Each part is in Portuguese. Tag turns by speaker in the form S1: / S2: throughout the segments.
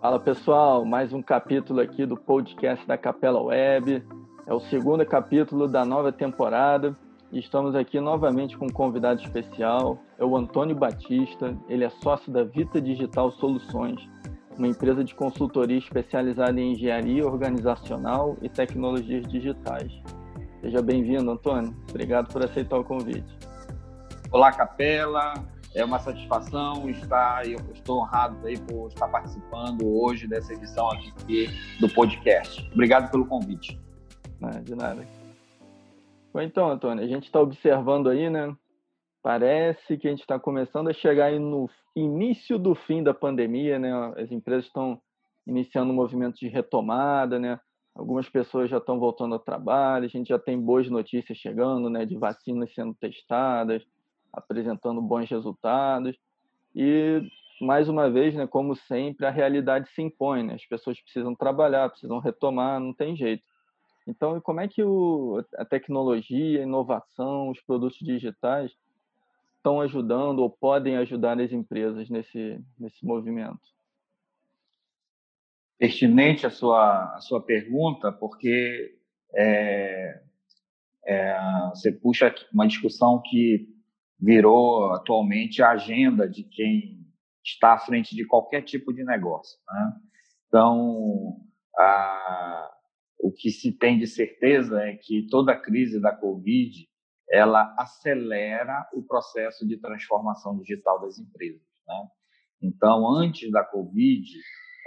S1: Fala pessoal, mais um capítulo aqui do podcast da Capela Web. É o segundo capítulo da nova temporada e estamos aqui novamente com um convidado especial. É o Antônio Batista. Ele é sócio da Vita Digital Soluções, uma empresa de consultoria especializada em engenharia organizacional e tecnologias digitais. Seja bem-vindo, Antônio. Obrigado por aceitar o convite.
S2: Olá, Capela. É uma satisfação estar, eu estou honrado aí por estar participando hoje dessa edição aqui do podcast. Obrigado pelo convite.
S1: De nada. Bom, então, Antônio, a gente está observando aí, né? Parece que a gente está começando a chegar no início do fim da pandemia, né? As empresas estão iniciando um movimento de retomada, né? Algumas pessoas já estão voltando ao trabalho, a gente já tem boas notícias chegando, né? De vacinas sendo testadas, apresentando bons resultados. E, mais uma vez, né, como sempre, a realidade se impõe. Né? As pessoas precisam trabalhar, precisam retomar, não tem jeito. Então, como é que o, a tecnologia, a inovação, os produtos digitais estão ajudando ou podem ajudar as empresas nesse, nesse movimento?
S2: Pertinente a sua, a sua pergunta, porque é, é, você puxa uma discussão que virou atualmente a agenda de quem está à frente de qualquer tipo de negócio. Né? Então, a, o que se tem de certeza é que toda a crise da Covid ela acelera o processo de transformação digital das empresas. Né? Então, antes da Covid,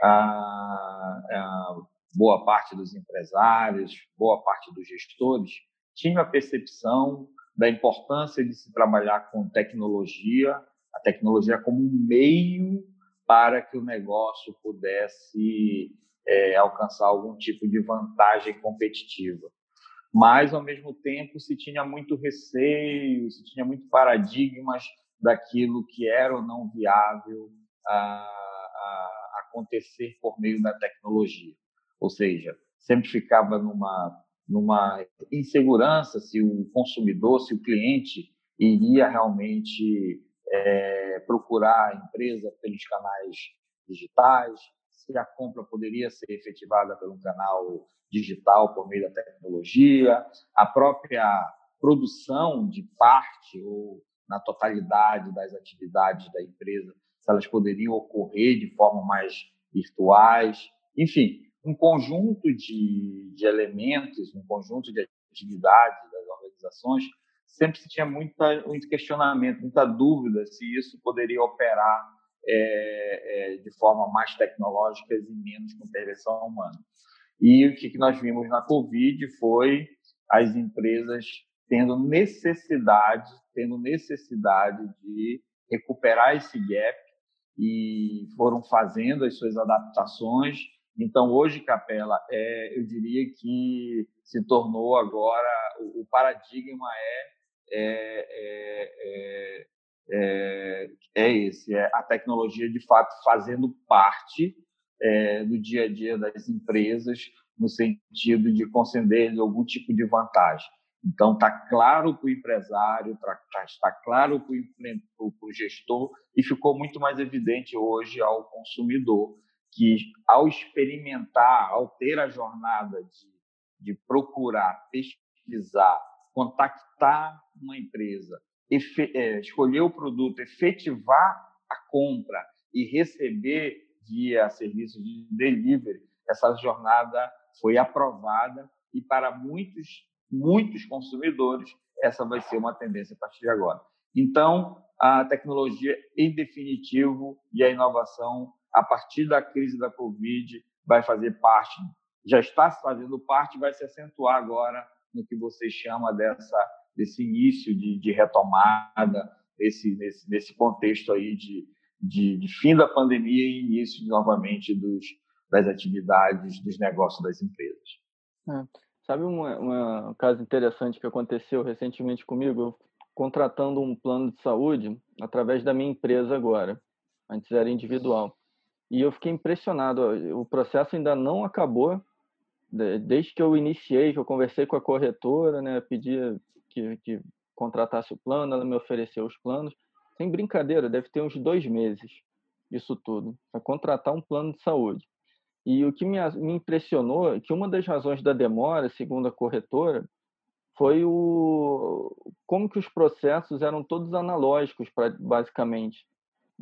S2: a, a boa parte dos empresários, boa parte dos gestores tinha a percepção da importância de se trabalhar com tecnologia, a tecnologia como um meio para que o negócio pudesse é, alcançar algum tipo de vantagem competitiva. Mas, ao mesmo tempo, se tinha muito receio, se tinha muito paradigmas daquilo que era ou não viável a, a acontecer por meio da tecnologia. Ou seja, sempre ficava numa numa insegurança se o consumidor, se o cliente iria realmente é, procurar a empresa pelos canais digitais, se a compra poderia ser efetivada um canal digital por meio da tecnologia, a própria produção de parte ou na totalidade das atividades da empresa, se elas poderiam ocorrer de forma mais virtuais, enfim, um conjunto de, de elementos, um conjunto de atividades das organizações, sempre se tinha muita, muito questionamento, muita dúvida se isso poderia operar é, é, de forma mais tecnológica e menos com intervenção humana. E o que nós vimos na Covid foi as empresas tendo necessidade, tendo necessidade de recuperar esse gap e foram fazendo as suas adaptações então, hoje, Capela, é, eu diria que se tornou agora, o, o paradigma é, é, é, é, é esse, é a tecnologia, de fato, fazendo parte do dia a dia das empresas, no sentido de conceder algum tipo de vantagem. Então, está claro para o empresário, está tá, claro para o gestor e ficou muito mais evidente hoje ao consumidor que, ao experimentar, ao ter a jornada de, de procurar, pesquisar, contactar uma empresa, efe, é, escolher o produto, efetivar a compra e receber via serviço de delivery, essa jornada foi aprovada e para muitos, muitos consumidores essa vai ser uma tendência a partir de agora. Então, a tecnologia, em definitivo, e a inovação a partir da crise da Covid, vai fazer parte, já está fazendo parte, vai se acentuar agora no que você chama dessa, desse início de, de retomada, desse, nesse, nesse contexto aí de, de, de, fim da pandemia e início novamente dos, das atividades, dos negócios das empresas.
S1: É. Sabe um caso interessante que aconteceu recentemente comigo? Contratando um plano de saúde através da minha empresa agora. Antes era individual. E eu fiquei impressionado. O processo ainda não acabou. Desde que eu iniciei, que eu conversei com a corretora, né, pedi que, que contratasse o plano, ela me ofereceu os planos. Sem brincadeira, deve ter uns dois meses. isso tudo, para contratar um plano de saúde. E o que me, me impressionou é que uma das razões da demora, segundo a corretora, foi o como que os processos eram todos analógicos, basicamente.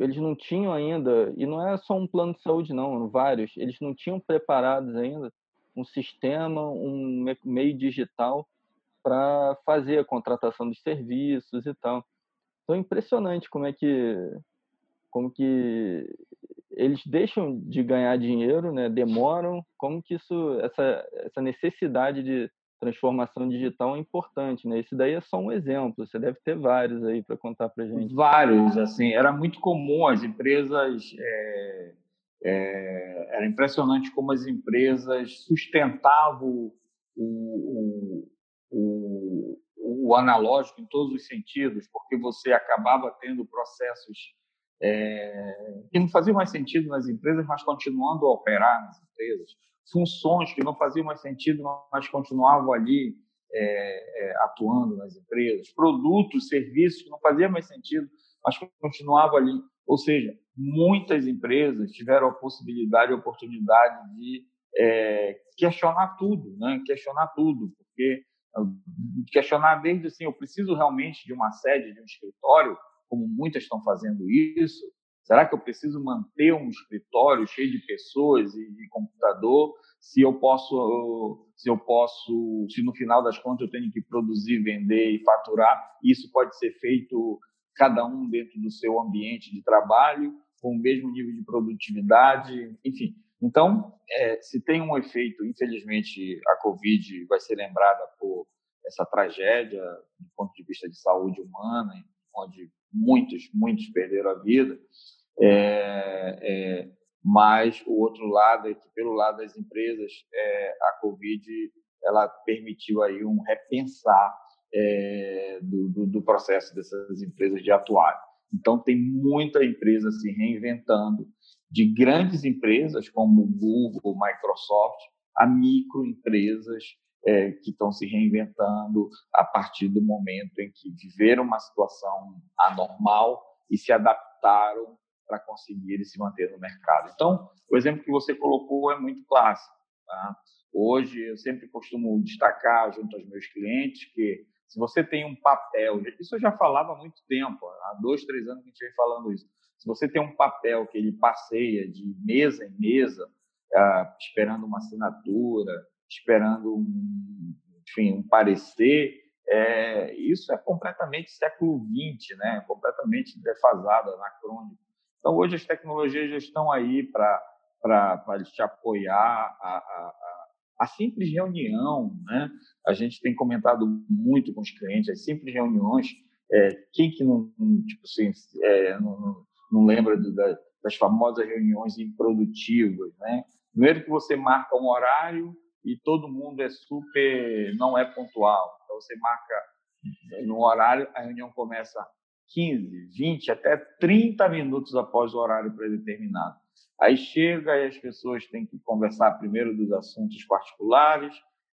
S1: Eles não tinham ainda, e não é só um plano de saúde, não, vários, eles não tinham preparados ainda um sistema, um meio digital para fazer a contratação dos serviços e tal. Então, é impressionante como é que como que eles deixam de ganhar dinheiro, né? Demoram, como que isso essa essa necessidade de transformação digital é importante, né? Esse daí é só um exemplo. Você deve ter vários aí para contar para gente.
S2: Vários, assim, era muito comum as empresas. É, é, era impressionante como as empresas sustentavam o, o, o, o, analógico em todos os sentidos, porque você acabava tendo processos é, que não faziam mais sentido nas empresas, mas continuando a operar nas empresas funções que não faziam mais sentido, mas continuavam ali é, é, atuando nas empresas, produtos, serviços que não faziam mais sentido, mas continuavam ali. Ou seja, muitas empresas tiveram a possibilidade, a oportunidade de é, questionar tudo, né? questionar tudo, porque ah, questionar desde assim, eu preciso realmente de uma sede, de um escritório, como muitas estão fazendo isso, Será que eu preciso manter um escritório cheio de pessoas e de computador? Se eu posso, se eu posso, se no final das contas eu tenho que produzir, vender e faturar, isso pode ser feito cada um dentro do seu ambiente de trabalho, com o mesmo nível de produtividade, enfim. Então, é, se tem um efeito, infelizmente, a Covid vai ser lembrada por essa tragédia do ponto de vista de saúde humana, onde muitos, muitos perderam a vida. É, é, mas o outro lado é que, pelo lado das empresas, é, a Covid ela permitiu aí um repensar é, do, do, do, processo dessas empresas de atuar. Então, tem muita empresa se reinventando, de grandes empresas como Google, Microsoft, a microempresas é, que estão se reinventando a partir do momento em que viveram uma situação anormal e se adaptaram para conseguir se manter no mercado. Então, o exemplo que você colocou é muito clássico. Tá? Hoje, eu sempre costumo destacar junto aos meus clientes que se você tem um papel, isso eu já falava há muito tempo, há dois, três anos que a gente vem falando isso. Se você tem um papel que ele passeia de mesa em mesa, uh, esperando uma assinatura, esperando um, enfim, um parecer, é, isso é completamente século XX, né? completamente defasado, anacrônico. Então, hoje as tecnologias já estão aí para te apoiar a, a, a, simples reunião. Né? A gente tem comentado muito com os clientes, as simples reuniões. É, quem que não, tipo assim, é, não, não lembra do, da, das famosas reuniões improdutivas? Né? Primeiro que você marca um horário e todo mundo é super, não é pontual. Então, você marca no horário, a reunião começa 15, 20, até 30 minutos após o horário predeterminado. Aí chega e as pessoas têm que conversar primeiro dos assuntos particulares,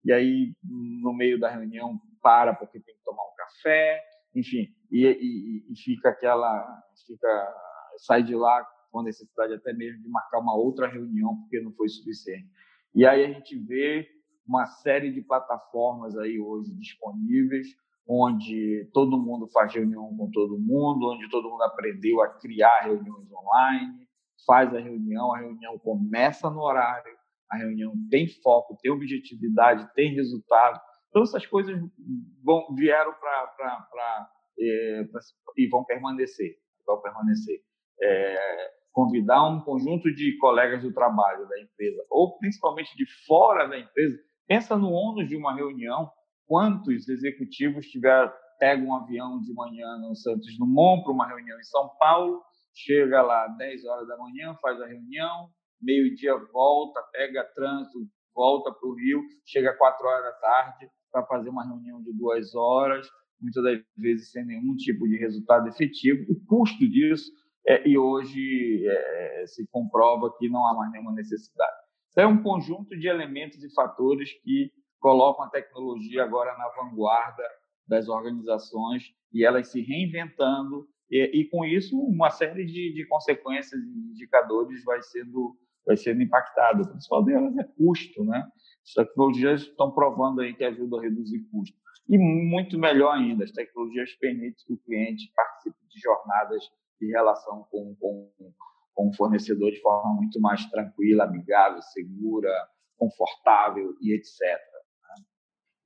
S2: e aí no meio da reunião para porque tem que tomar um café, enfim, e, e, e fica aquela, fica, sai de lá com necessidade até mesmo de marcar uma outra reunião porque não foi suficiente. E aí a gente vê uma série de plataformas aí hoje disponíveis onde todo mundo faz reunião com todo mundo, onde todo mundo aprendeu a criar reuniões online, faz a reunião, a reunião começa no horário, a reunião tem foco, tem objetividade, tem resultado. Então, essas coisas vão, vieram para é, e vão permanecer. Vão permanecer. É, convidar um conjunto de colegas do trabalho da empresa, ou principalmente de fora da empresa, pensa no ônus de uma reunião, quantos executivos tiveram pega um avião de manhã no Santos Dumont para uma reunião em São Paulo, chega lá 10 horas da manhã, faz a reunião, meio-dia volta, pega trânsito, volta para o Rio, chega 4 horas da tarde para fazer uma reunião de duas horas, muitas das vezes sem nenhum tipo de resultado efetivo. O custo disso, é, e hoje é, se comprova que não há mais nenhuma necessidade. Então, é um conjunto de elementos e fatores que colocam a tecnologia agora na vanguarda das organizações e elas se reinventando E, e com isso, uma série de, de consequências e indicadores vai sendo, vai sendo impactado. O principal delas é custo, né? As tecnologias estão provando aí que ajudam a reduzir custo. E muito melhor ainda, as tecnologias permitem que o cliente participe de jornadas de relação com, com, com o fornecedor de forma muito mais tranquila, amigável, segura, confortável e etc.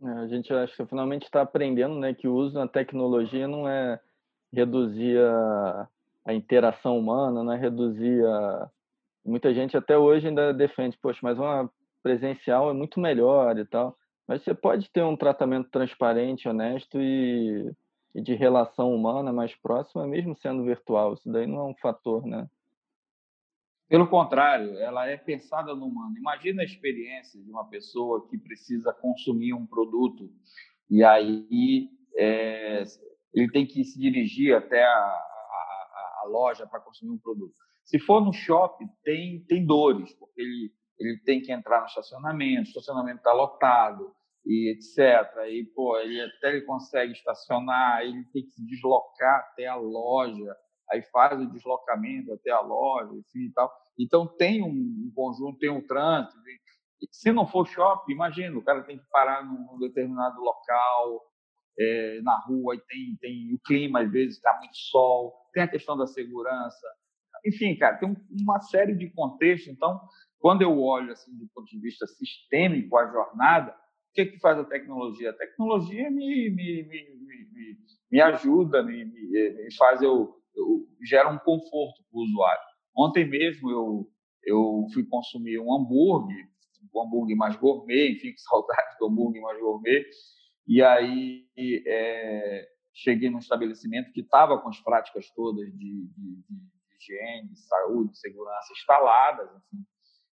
S1: É, a gente acho que finalmente está aprendendo né, que o uso da tecnologia não é reduzir a, a interação humana, não é reduzir a... Muita gente até hoje ainda defende, poxa, mas uma presencial é muito melhor e tal. Mas você pode ter um tratamento transparente, honesto e, e de relação humana mais próxima, mesmo sendo virtual. Isso daí não é um fator, né?
S2: Pelo contrário, ela é pensada no humano. Imagina a experiência de uma pessoa que precisa consumir um produto e aí é, ele tem que se dirigir até a, a, a loja para consumir um produto. Se for no shopping, tem, tem dores, porque ele ele tem que entrar no estacionamento, o estacionamento está lotado e etc. E pô, ele até ele consegue estacionar, ele tem que se deslocar até a loja, aí faz o deslocamento até a loja, enfim e tal. Então tem um, conjunto, tem um trânsito. Se não for shopping, imagina, o cara tem que parar num determinado local, é, na rua, e tem, tem o clima, às vezes está muito sol, tem a questão da segurança. Enfim, cara, tem uma série de contextos. Então, quando eu olho assim do ponto de vista sistêmico a jornada, o que, que faz a tecnologia? A tecnologia me, me, me, me, me ajuda, me, me, faz eu, eu gera um conforto para o usuário. Ontem mesmo eu, eu fui consumir um hambúrguer, um hambúrguer mais gourmet, enfim, que saudade do hambúrguer mais gourmet, e aí é, cheguei num estabelecimento que estava com as práticas todas de, de, de, higiene, de saúde, de segurança instaladas, enfim,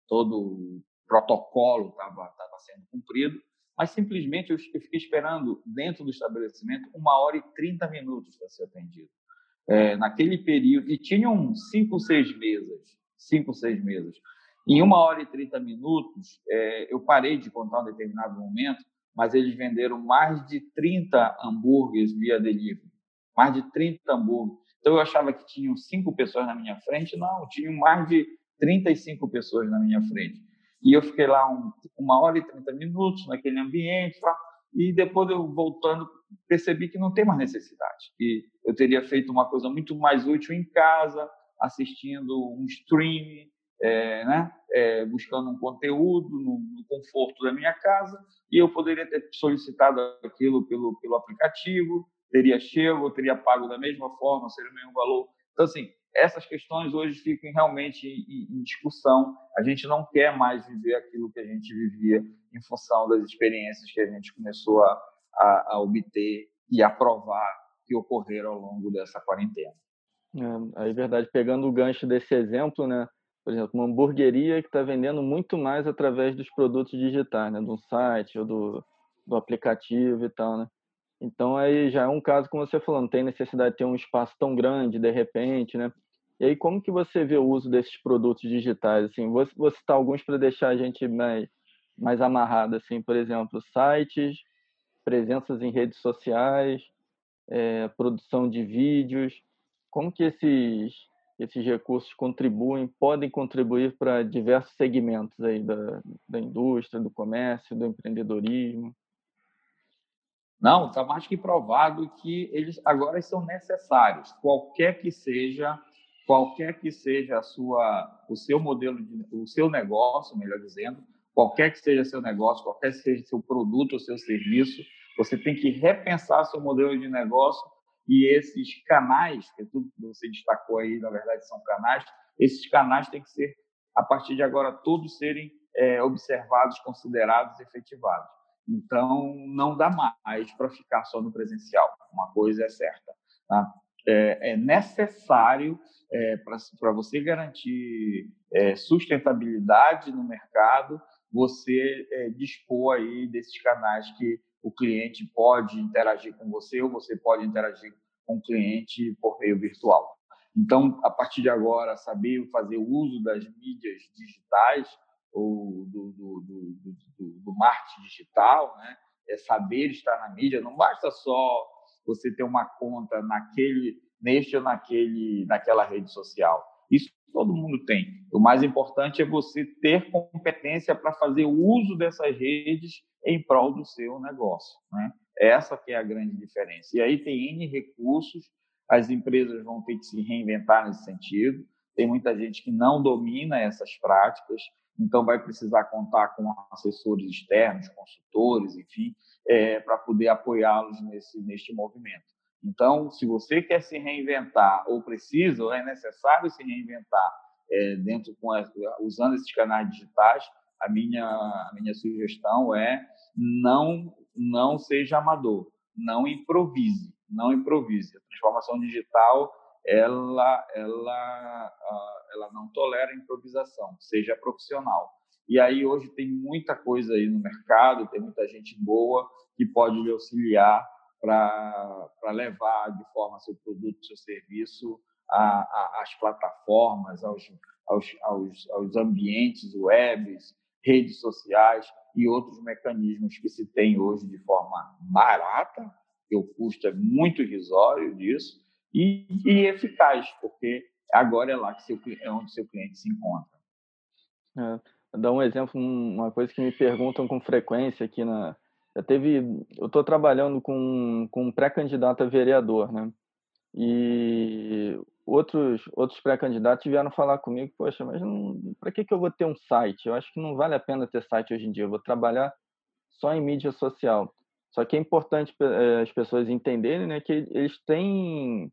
S2: todo o protocolo estava sendo cumprido, mas simplesmente eu, eu, fiquei esperando dentro do estabelecimento uma hora e 30 minutos para ser atendido. É, naquele período, e tinham cinco, seis mesas, cinco, seis mesas. Em uma hora e 30 minutos, é, eu parei de contar um determinado momento, mas eles venderam mais de 30 hambúrgueres via delivery. Mais de 30 hambúrgueres. Então eu achava que tinham cinco pessoas na minha frente, não, tinham mais de 35 pessoas na minha frente. E eu fiquei lá um, uma hora e 30 minutos naquele ambiente, e depois eu voltando percebi que não tem mais necessidade. E eu teria feito uma coisa muito mais útil em casa, assistindo um stream, é, né? É, buscando um conteúdo no, no, conforto da minha casa, e eu poderia ter solicitado aquilo pelo, pelo aplicativo, teria chego, teria pago da mesma forma, seria o mesmo valor. Então, assim, essas questões hoje ficam realmente em, discussão. A gente não quer mais viver aquilo que a gente vivia em função das experiências que a gente começou a, a, a obter e aprovar que ocorreram ao longo dessa quarentena.
S1: É, aí, verdade, pegando o gancho desse exemplo, né? Por exemplo, uma hamburgueria que está vendendo muito mais através dos produtos digitais, né? Do site ou do, do aplicativo e tal, né? Então aí já é um caso como você falou, não tem necessidade de ter um espaço tão grande de repente, né? E aí, como que você vê o uso desses produtos digitais? Assim, vou, vou citar alguns para deixar a gente mais, mais amarrado, assim, por exemplo, sites, presenças em redes sociais, é, produção de vídeos. Como que esses, esses recursos contribuem, podem contribuir para diversos segmentos aí da, da indústria, do comércio, do empreendedorismo?
S2: Não, está mais que provado que eles agora são necessários, qualquer que seja qualquer que seja a sua, o seu modelo, de, o seu negócio, melhor dizendo, qualquer que seja seu negócio, qualquer que seja seu produto ou seu serviço, você tem que repensar seu modelo de negócio e esses canais, que é tudo que você destacou aí, na verdade são canais, esses canais têm que ser, a partir de agora, todos serem é, observados, considerados, efetivados. Então, não dá mais para ficar só no presencial. Uma coisa é certa. Tá? É, é necessário é, para você garantir é, sustentabilidade no mercado, você é, dispor aí desses canais que o cliente pode interagir com você ou você pode interagir com o cliente por meio virtual. Então, a partir de agora, saber fazer uso das mídias digitais ou do, do, do, do, marketing digital, né? é saber estar na mídia, não basta só você ter uma conta naquele neste ou naquele, naquela rede social. Isso todo mundo tem. O mais importante é você ter competência para fazer uso dessas redes em prol do seu negócio. Né? Essa que é a grande diferença. E aí tem N recursos, as empresas vão ter que se reinventar nesse sentido. Tem muita gente que não domina essas práticas, então vai precisar contar com assessores externos, consultores, enfim, é, para poder apoiá-los nesse neste movimento. Então, se você quer se reinventar ou precisa ou é necessário se reinventar é, dentro com a, usando esses canais digitais, a minha a minha sugestão é não não seja amador, não improvise, não improvise. A transformação digital ela ela ela não tolera improvisação, seja profissional. E aí hoje tem muita coisa aí no mercado, tem muita gente boa que pode lhe auxiliar para levar de forma seu produto, seu serviço às plataformas, aos, aos, aos, aos ambientes webs, redes sociais e outros mecanismos que se tem hoje de forma barata, que o custo é muito irrisório disso, e, e eficaz, porque agora é lá que seu, é onde seu cliente se encontra.
S1: É, vou dar um exemplo, uma coisa que me perguntam com frequência aqui na. Já teve. Eu estou trabalhando com, com um pré-candidato a vereador, né? E outros, outros pré-candidatos vieram falar comigo, poxa, mas para que, que eu vou ter um site? Eu acho que não vale a pena ter site hoje em dia, eu vou trabalhar só em mídia social. Só que é importante eh, as pessoas entenderem né, que eles têm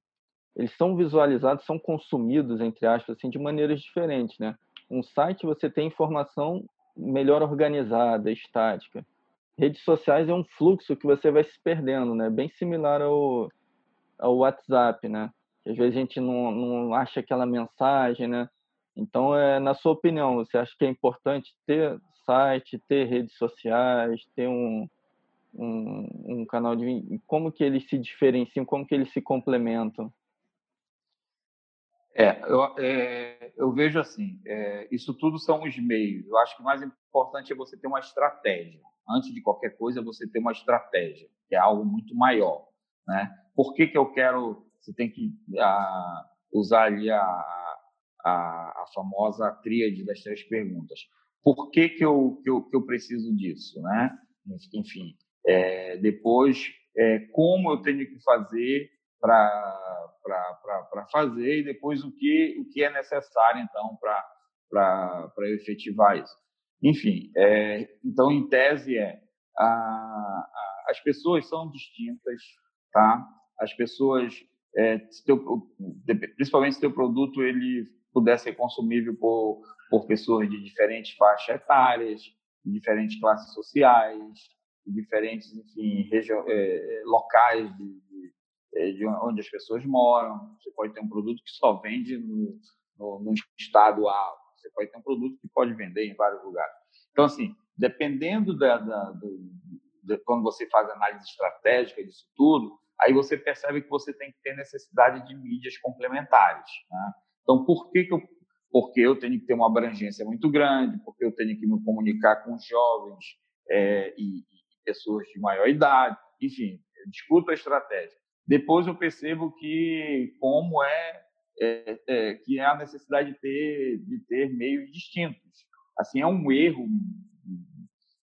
S1: eles são visualizados, são consumidos, entre aspas, assim, de maneiras diferentes, né? Um site você tem informação melhor organizada, estática. Redes sociais é um fluxo que você vai se perdendo, né? Bem similar ao, ao WhatsApp, né? Às vezes a gente não, não acha aquela mensagem, né? Então, é, na sua opinião, você acha que é importante ter site, ter redes sociais, ter um, um, um canal de... Como que eles se diferenciam, como que eles se complementam?
S2: É, eu, é, eu vejo assim, é, isso tudo são os meios. Eu acho que o mais importante é você ter uma estratégia. Antes de qualquer coisa, você ter uma estratégia, que é algo muito maior. Né? Por que, que eu quero... Você tem que a, ah, usar ali a, a, a famosa tríade das três perguntas. Por que, que, eu, que, eu, que eu preciso disso? Né? Enfim, é, depois, é, como eu tenho que fazer para fazer e depois o que, o que é necessário, então, para efetivar isso. Enfim, é, então, em tese, é, a, a, as pessoas são distintas, tá? As pessoas, é, se teu, principalmente se teu produto ele puder ser consumível por, por pessoas de diferentes faixas etárias, de diferentes classes sociais, de diferentes, enfim, é, locais de, é, de onde as pessoas moram. Você pode ter um produto que só vende no, no, no estado A. Pode ter um produto que pode vender em vários lugares. Então, assim, dependendo da, da do, de, quando você faz análise estratégica disso tudo, aí você percebe que você tem que ter necessidade de mídias complementares. Né? Então, por que, que eu porque eu tenho que ter uma abrangência muito grande, porque eu tenho que me comunicar com jovens é, e, e, pessoas de maior idade, enfim, eu discuto a estratégia. Depois eu percebo que como é, é, é, que é a necessidade de ter de ter meios distintos. Assim é um erro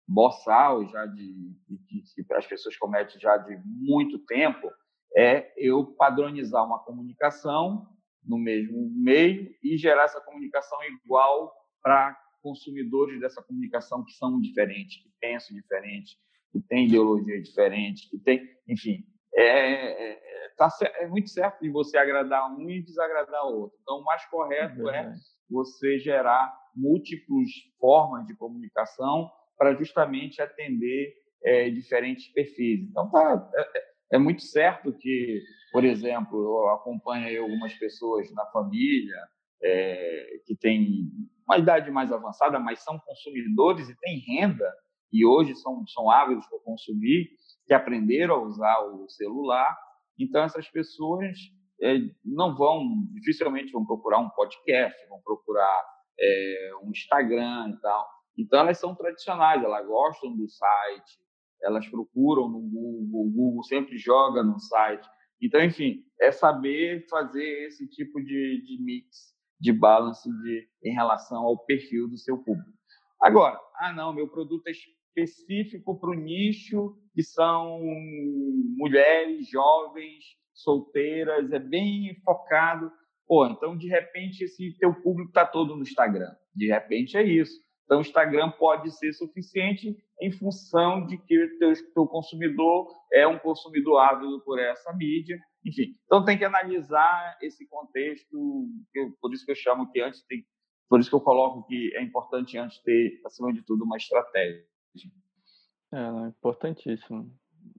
S2: boçal já de, de, que as pessoas cometem já de muito tempo é eu padronizar uma comunicação no mesmo meio e gerar essa comunicação igual para consumidores dessa comunicação que são diferentes, que pensam diferente, que têm ideologia diferente, que tem, enfim, é, é, é, tá, é muito certo de você agradar um e desagradar outro. Então, o mais correto é, é você gerar múltiplas formas de comunicação para justamente atender é, diferentes perfis. Então, tá, é, é, muito certo que, por exemplo, eu acompanho algumas pessoas na família é, que têm uma idade mais avançada, mas são consumidores e têm renda, e hoje são, são ávidos por consumir, que aprenderam a usar o celular. Então, essas pessoas é, não vão, dificilmente vão procurar um podcast, vão procurar é, um Instagram e tal. Então, elas são tradicionais, elas gostam do site, elas procuram no Google, o Google sempre joga no site. Então, enfim, é saber fazer esse tipo de, de mix, de balance de, em relação ao perfil do seu público. Agora, ah, não, meu produto é específico para o nicho que são mulheres, jovens, solteiras, é bem focado. Pô, então, de repente, esse teu público está todo no Instagram. De repente é isso. Então, o Instagram pode ser suficiente em função de que o teu, teu consumidor é um consumidor ávido por essa mídia. Enfim, então tem que analisar esse contexto, por isso que eu chamo que antes tem, por isso que eu coloco que é importante antes ter, acima de tudo, uma estratégia.
S1: É, importantíssimo.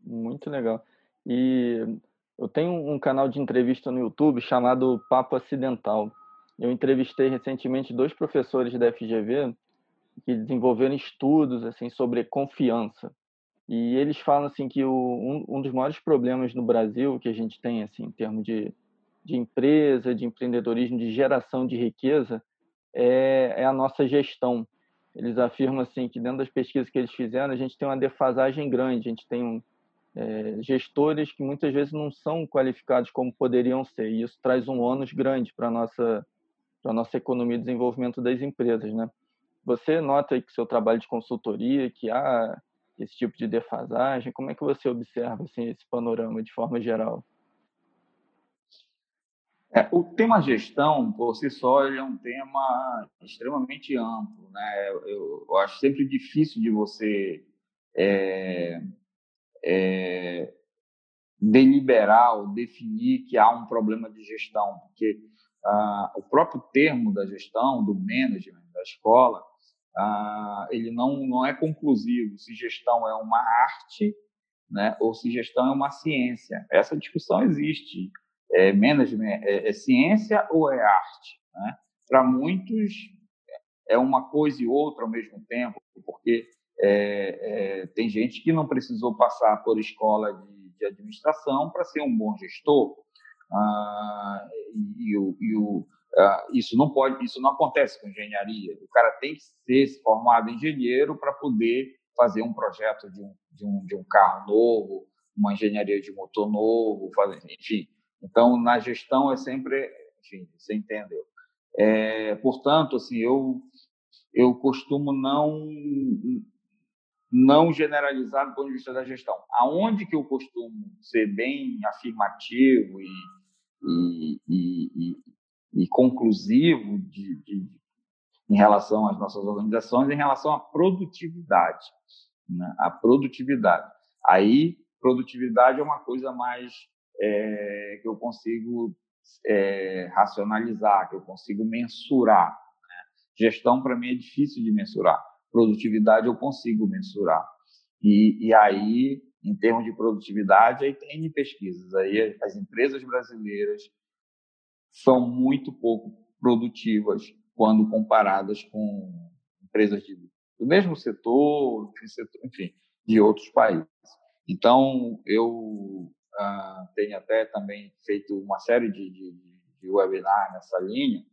S1: Muito legal. E eu tenho um canal de entrevista no YouTube chamado Papo Acidental. Eu entrevistei recentemente dois professores da FGV que desenvolveram estudos assim sobre confiança. E eles falam assim que o, um, um dos maiores problemas no Brasil que a gente tem assim em termos de, de empresa, de empreendedorismo, de geração de riqueza é, é a nossa gestão. Eles afirmam assim que dentro das pesquisas que eles fizeram a gente tem uma defasagem grande, a gente tem um, é, gestores que muitas vezes não são qualificados como poderiam ser e isso traz um ônus grande para nossa para nossa economia e desenvolvimento das empresas, né? Você nota que seu trabalho de consultoria que há esse tipo de defasagem? Como é que você observa assim, esse panorama de forma geral?
S2: É, o tema gestão, por si só, é um tema extremamente amplo. Né? Eu, eu acho sempre difícil de você é, é, deliberar ou definir que há um problema de gestão, porque ah, o próprio termo da gestão, do management, da escola, ah, ele não, não é conclusivo se gestão é uma arte né, ou se gestão é uma ciência. Essa discussão existe. É, management é, é ciência ou é arte? Né? Para muitos, é uma coisa e outra ao mesmo tempo, porque é, é, tem gente que não precisou passar por escola de, de administração para ser um bom gestor. Ah, e, e, e o, ah, isso não pode, isso não acontece com engenharia. O cara tem que ser formado engenheiro para poder fazer um projeto de um, de um, de um carro novo, uma engenharia de motor novo, fazer, enfim. Então, na gestão é sempre, enfim, você entendeu. É, portanto, assim, eu eu costumo não não generalizar do ponto de vista da gestão. Aonde que eu costumo ser bem afirmativo e, e, e, e conclusivo de, de, em relação às nossas organizações, em relação à produtividade. Né? A produtividade. Aí, produtividade é uma coisa mais é, que eu consigo é, racionalizar, que eu consigo mensurar. Né? Gestão, para mim, é difícil de mensurar. Produtividade, eu consigo mensurar. E, e aí, em termos de produtividade, aí tem pesquisas. Aí as empresas brasileiras são muito pouco produtivas quando comparadas com empresas de, do mesmo setor, enfim, de outros países. Então, eu ah, tenho até também feito uma série de, de, de webinar nessa linha,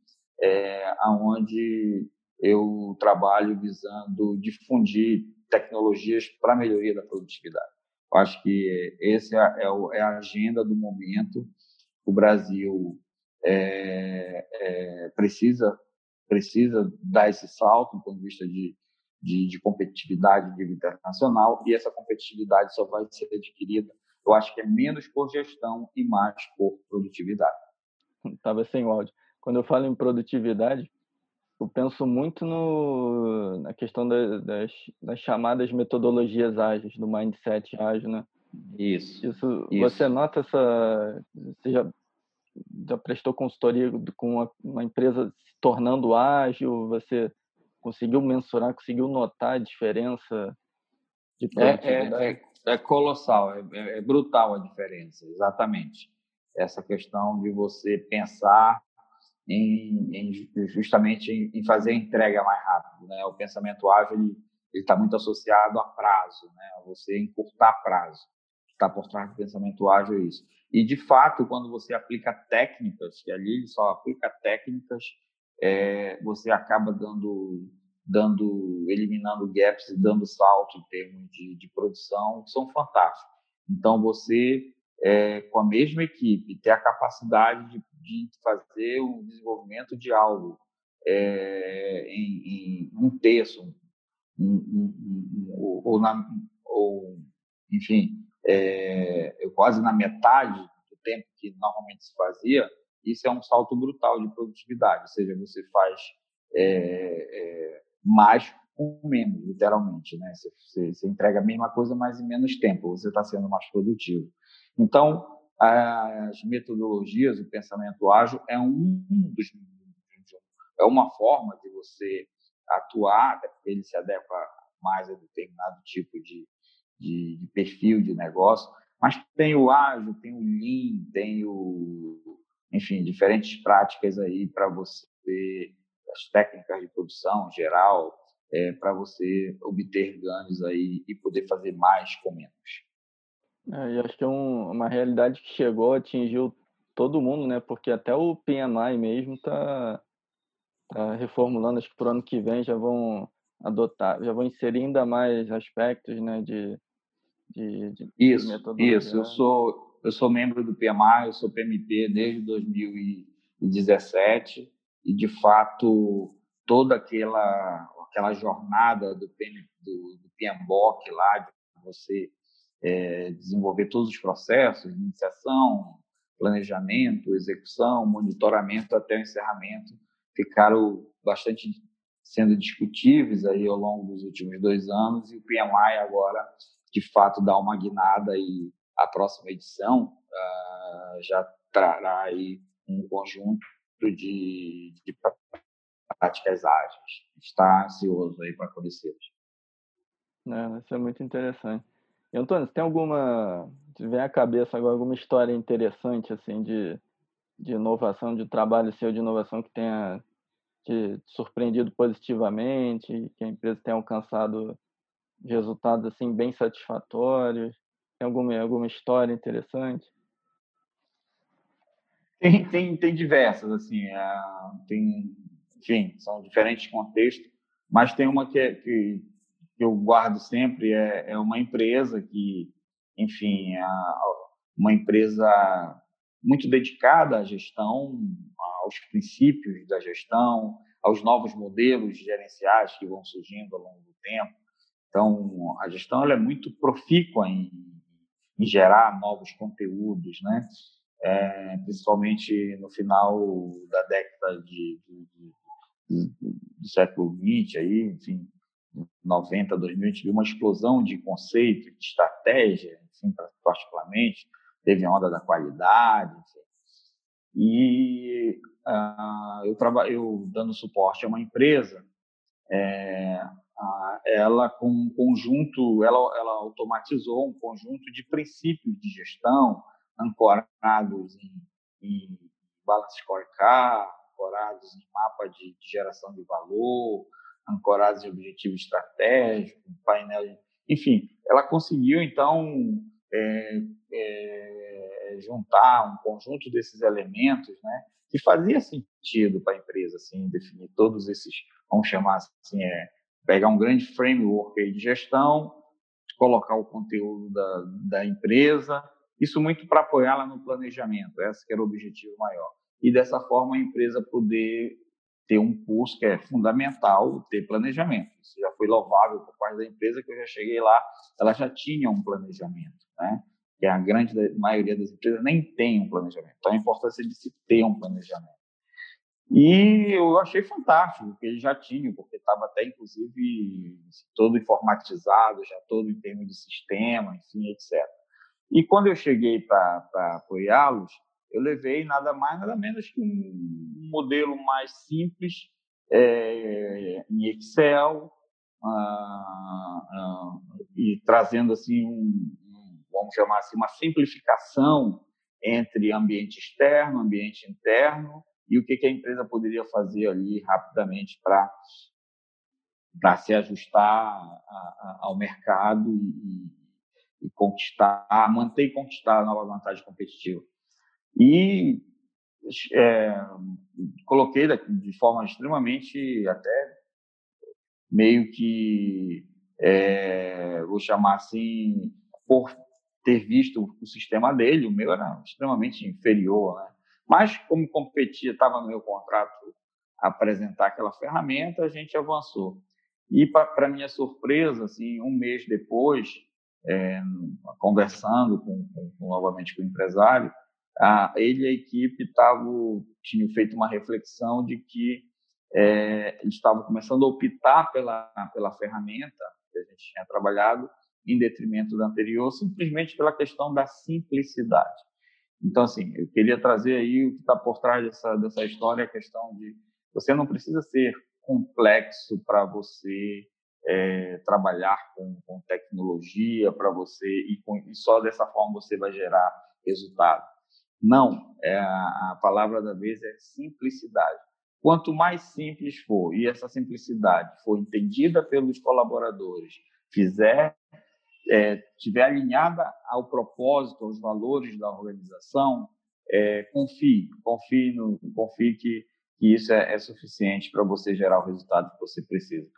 S2: é, onde eu trabalho visando difundir tecnologias para melhoria da produtividade. Eu acho que essa é, é, é a agenda do momento. O Brasil é, é, precisa precisa dar esse salto do ponto de vista de, de, de competitividade de internacional e essa competitividade só vai ser adquirida, eu acho que é menos por gestão e mais por produtividade.
S1: Estava sem áudio. Quando eu falo em produtividade, eu penso muito no, na questão das, das, das chamadas metodologias ágeis, do mindset ágil, né?
S2: Isso,
S1: isso. Isso. Você nota essa. Você já já prestou consultoria com uma, uma, empresa se tornando ágil? Você conseguiu mensurar, conseguiu notar a diferença de
S2: produtividade? É, é, é, é colossal, é, é, é, brutal a diferença, exatamente. Essa questão de você pensar em, em justamente em, fazer a entrega mais rápido. Né? O pensamento ágil está muito associado a prazo, né? a você encurtar prazo. Está por trás do pensamento ágil é isso. E, de fato, quando você aplica técnicas, que ali ele só aplica técnicas, é, você acaba dando, dando, eliminando gaps e dando salto em termos de, de produção, são fantásticos. Então, você é, com a mesma equipe, ter a capacidade de, de fazer o desenvolvimento de algo é, em, em, um terço, um, um, um, ou, na, ou, enfim, é, quase na metade do tempo que normalmente se fazia, isso é um salto brutal de produtividade, ou seja, você faz é, é mais com menos, literalmente, né? Você, você, você, entrega a mesma coisa, mas em menos tempo, você está sendo mais produtivo. Então, as metodologias, o pensamento ágil é um dos é uma forma de você atuar, ele se adequa mais a determinado tipo de, de, de perfil de negócio, mas tem o ágil, tem o lean, tem o, enfim, diferentes práticas aí para você, as técnicas de produção geral, é, para você obter ganhos aí e poder fazer mais com menos.
S1: É, e acho que é um, uma realidade que chegou, atingiu todo mundo, né? Porque até o PMI mesmo está tá reformulando, acho que para o ano que vem já vão adotar, já vão inserir ainda mais aspectos, né? De, de, de
S2: isso, isso. Eu sou eu sou membro do PMI, eu sou PMP desde 2017 e de fato toda aquela aquela jornada do, do, do PMBOK lá, de você é, desenvolver todos os processos, iniciação, planejamento, execução, monitoramento até o encerramento, ficaram bastante sendo discutíveis aí ao longo dos últimos dois anos e o PMI agora, de fato, dá uma guinada e a próxima edição uh, já trará aí um conjunto de, de práticas ágeis. Está ansioso aí para conhecê-los.
S1: É, isso é muito interessante. E, Antônio, você tem alguma, se vem à cabeça agora alguma história interessante assim de, de inovação, de trabalho seu de inovação que tenha te surpreendido positivamente, que a empresa tenha alcançado resultados assim bem satisfatórios? Tem alguma alguma história interessante?
S2: Tem, tem, tem diversas assim, é, tem enfim, são diferentes contextos, mas tem uma que, é, que, que eu guardo sempre, é, é uma empresa que, enfim, é uma empresa muito dedicada à gestão, aos princípios da gestão, aos novos modelos gerenciais que vão surgindo ao longo do tempo. Então, a gestão ela é muito profícua em, em gerar novos conteúdos, né? É, principalmente no final da década de, de, do século XX, aí, enfim, 90, 2000, a gente viu uma explosão de conceito, de estratégia, enfim, particularmente, teve a onda da qualidade, enfim. E uh, eu, trabalho, eu dando suporte a uma empresa, é, ela com um conjunto, ela, ela automatizou um conjunto de princípios de gestão ancorados em, em balance scorecard, ancorados em mapa de, de geração de valor, ancorados em objetivo estratégico, painel, enfim, ela conseguiu então é, é, juntar um conjunto desses elementos, né, que fazia sentido para a empresa, assim, definir todos esses, vamos chamar assim, é, pegar um grande framework de gestão, colocar o conteúdo da, da empresa, isso muito para apoiá-la no planejamento, esse era o objetivo maior e dessa forma a empresa poder ter um curso que é fundamental ter planejamento. Isso já foi louvável por parte da empresa que eu já cheguei lá, ela já tinha um planejamento, né? Que a grande maioria das empresas nem tem um planejamento. Então a importância de se ter um planejamento. E eu achei fantástico que ele já tinha, porque estava até inclusive todo informatizado, já todo em termos de sistema, enfim, etc. E quando eu cheguei para apoiá-los, eu levei nada mais, nada menos que um modelo mais simples é, em Excel ah, ah, e trazendo assim um, vamos chamar assim uma simplificação entre ambiente externo, ambiente interno e o que, que a empresa poderia fazer ali rapidamente para para se ajustar a, a, ao mercado e, e conquistar, manter e conquistar a nova vantagem competitiva. E é, coloquei de forma extremamente até meio que é, vou chamar assim por ter visto o sistema dele, o meu era extremamente inferior, né? Mas como competia, estava no meu contrato apresentar aquela ferramenta, a gente avançou. E para minha surpresa, assim, um mês depois, é, conversando com, com, novamente com o empresário, a, ele e a equipe tavam, tinham feito uma reflexão de que é, eles estavam começando a optar pela, pela ferramenta que a gente tinha trabalhado em detrimento da anterior, simplesmente pela questão da simplicidade. Então, assim, eu queria trazer aí o que está por trás dessa, dessa história, a questão de você não precisa ser complexo para você é, trabalhar com, com tecnologia, para você, e, com, e, só dessa forma você vai gerar resultado. Não, é a, palavra da vez é simplicidade. Quanto mais simples for e essa simplicidade for entendida pelos colaboradores, fizer é, tiver alinhada ao propósito, aos valores da organização, é, confie, confie, no, confie que, que isso é, é suficiente para você gerar o resultado que você precisa.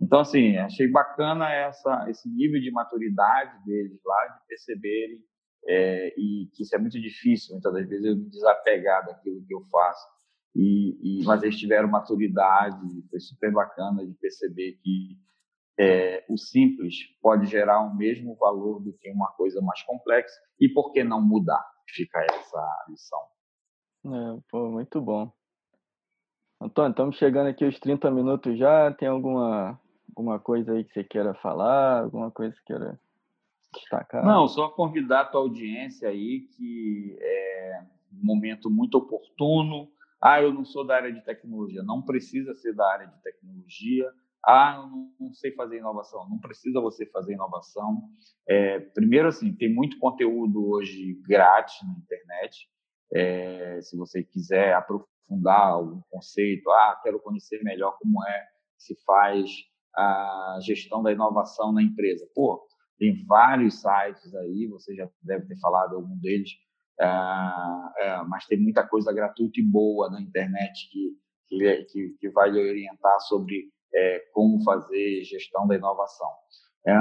S2: Então, assim, achei bacana essa, esse nível de maturidade deles lá, de perceberem, é, e que isso é muito difícil, muitas das vezes, eu me desapegar daquilo que eu faço. E, e, mas eles tiveram maturidade, foi super bacana de perceber que é, o simples pode gerar o mesmo valor do que uma coisa mais complexa e por que não mudar? Fica essa lição.
S1: É, pô, muito bom. Antônio, estamos chegando aqui aos 30 minutos já. Tem alguma, alguma coisa aí que você queira falar? Alguma coisa que queira destacar?
S2: Não, só convidar a tua audiência aí que é um momento muito oportuno. Ah, eu não sou da área de tecnologia. Não precisa ser da área de tecnologia ah, eu não, sei fazer inovação. Não precisa você fazer inovação. É, primeiro, assim, tem muito conteúdo hoje grátis na internet. É, se você quiser aprofundar algum conceito, ah, quero conhecer melhor como é se faz a gestão da inovação na empresa. Pô, tem vários sites aí, você já deve ter falado algum deles, ah, é, mas tem muita coisa gratuita e boa na internet que, que, que vai lhe orientar sobre é, como fazer gestão da inovação. É,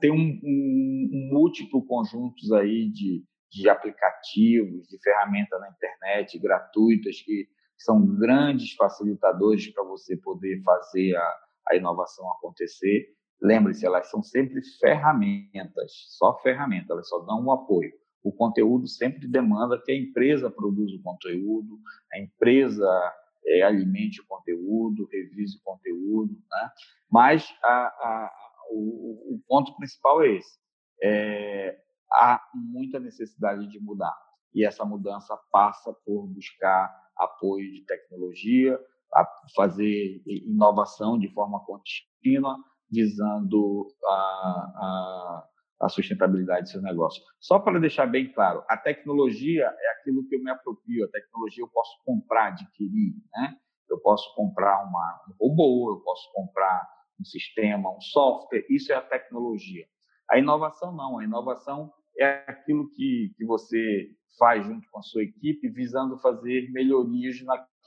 S2: tem um, um, um, múltiplo conjuntos aí de, de aplicativos, de ferramentas na internet gratuitas que são grandes facilitadores para você poder fazer a, a inovação acontecer. Lembre-se, elas são sempre ferramentas, só ferramentas, elas só dão um apoio. O conteúdo sempre demanda que a empresa produza o conteúdo, a empresa é, alimente o conteúdo, revise o conteúdo, né? Mas a, a, o, o, ponto principal é esse. É, há muita necessidade de mudar e essa mudança passa por buscar apoio de tecnologia, a fazer inovação de forma contínua, visando a, a a sustentabilidade do seu negócio. Só para deixar bem claro, a tecnologia é aquilo que eu me aproprio, a tecnologia eu posso comprar, adquirir, né? Eu posso comprar uma, um robô, eu posso comprar um sistema, um software, isso é a tecnologia. A inovação não, a inovação é aquilo que, que você faz junto com a sua equipe, visando fazer melhorias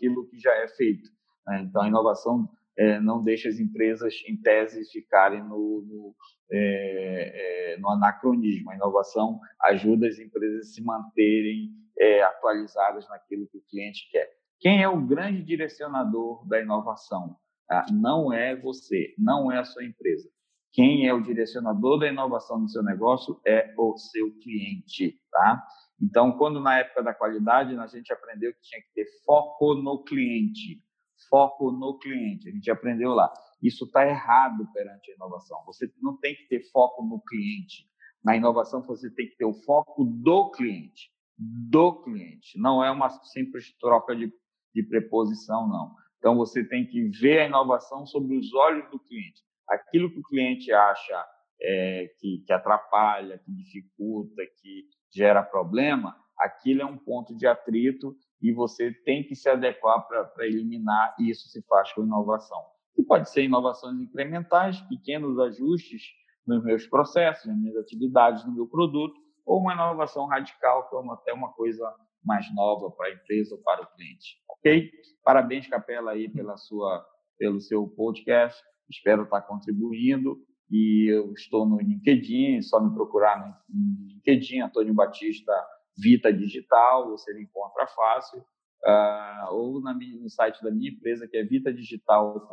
S2: naquilo que já é feito. Né? Então, a inovação é, não deixa as empresas, em tese, ficarem no, no, é, é, no, anacronismo. A inovação ajuda as empresas a se manterem é, atualizadas naquilo que o cliente quer. Quem é o grande direcionador da inovação? Ah, não é você, não é a sua empresa. Quem é o direcionador da inovação no seu negócio é o seu cliente, tá? Então, quando na época da qualidade a gente aprendeu que tinha que ter foco no cliente, foco no cliente. A gente aprendeu lá. Isso está errado perante a inovação. Você não tem que ter foco no cliente. Na inovação, você tem que ter o foco do cliente. Do cliente. Não é uma simples troca de, de preposição, não. Então, você tem que ver a inovação sobre os olhos do cliente. Aquilo que o cliente acha é, que, que atrapalha, que dificulta, que gera problema, aquilo é um ponto de atrito e você tem que se adequar para eliminar, e isso se faz com inovação. E pode ser inovações incrementais, pequenos ajustes nos meus processos, nas minhas atividades, no meu produto, ou uma inovação radical, que é uma, até uma coisa mais nova para a empresa ou para o cliente. Ok? Parabéns, Capela, aí pela sua, pelo seu podcast. Espero estar contribuindo e eu estou no LinkedIn, só me procurar no LinkedIn, Antônio Batista Vita Digital, você me encontra fácil, uh, ou na no site da minha empresa, que é vitadigital.com.br.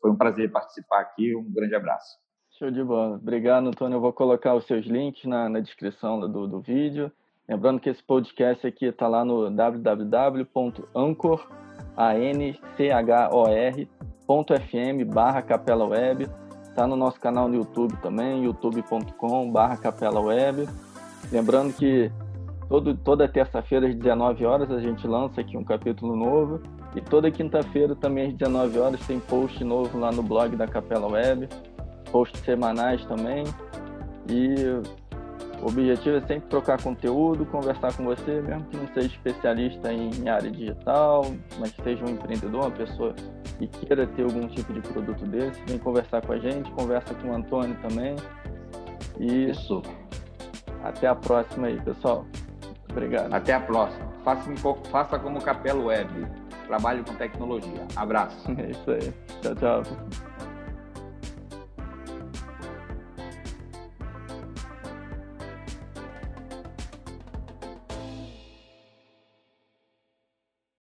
S2: Foi um prazer participar aqui, um grande abraço.
S1: Show de bola. Obrigado, Antônio. Eu vou colocar os seus links na, na descrição do, do vídeo. Lembrando que esse podcast aqui está lá no www.anchor.fm barra Capela Web. Está no nosso canal no YouTube também, youtube.com barra Capela Web. Lembrando que todo, toda terça-feira às 19 horas a gente lança aqui um capítulo novo. E toda quinta-feira também às 19 horas tem post novo lá no blog da Capela Web posts semanais também. E o objetivo é sempre trocar conteúdo, conversar com você, mesmo que não seja especialista em área digital, mas seja um empreendedor, uma pessoa que queira ter algum tipo de produto desse, vem conversar com a gente, conversa com o Antônio também. E Isso. Até a próxima aí, pessoal. Obrigado.
S2: Até a próxima. Faça, faça como Capelo Web. Trabalho com tecnologia. Abraço.
S1: É isso aí. Tchau, tchau.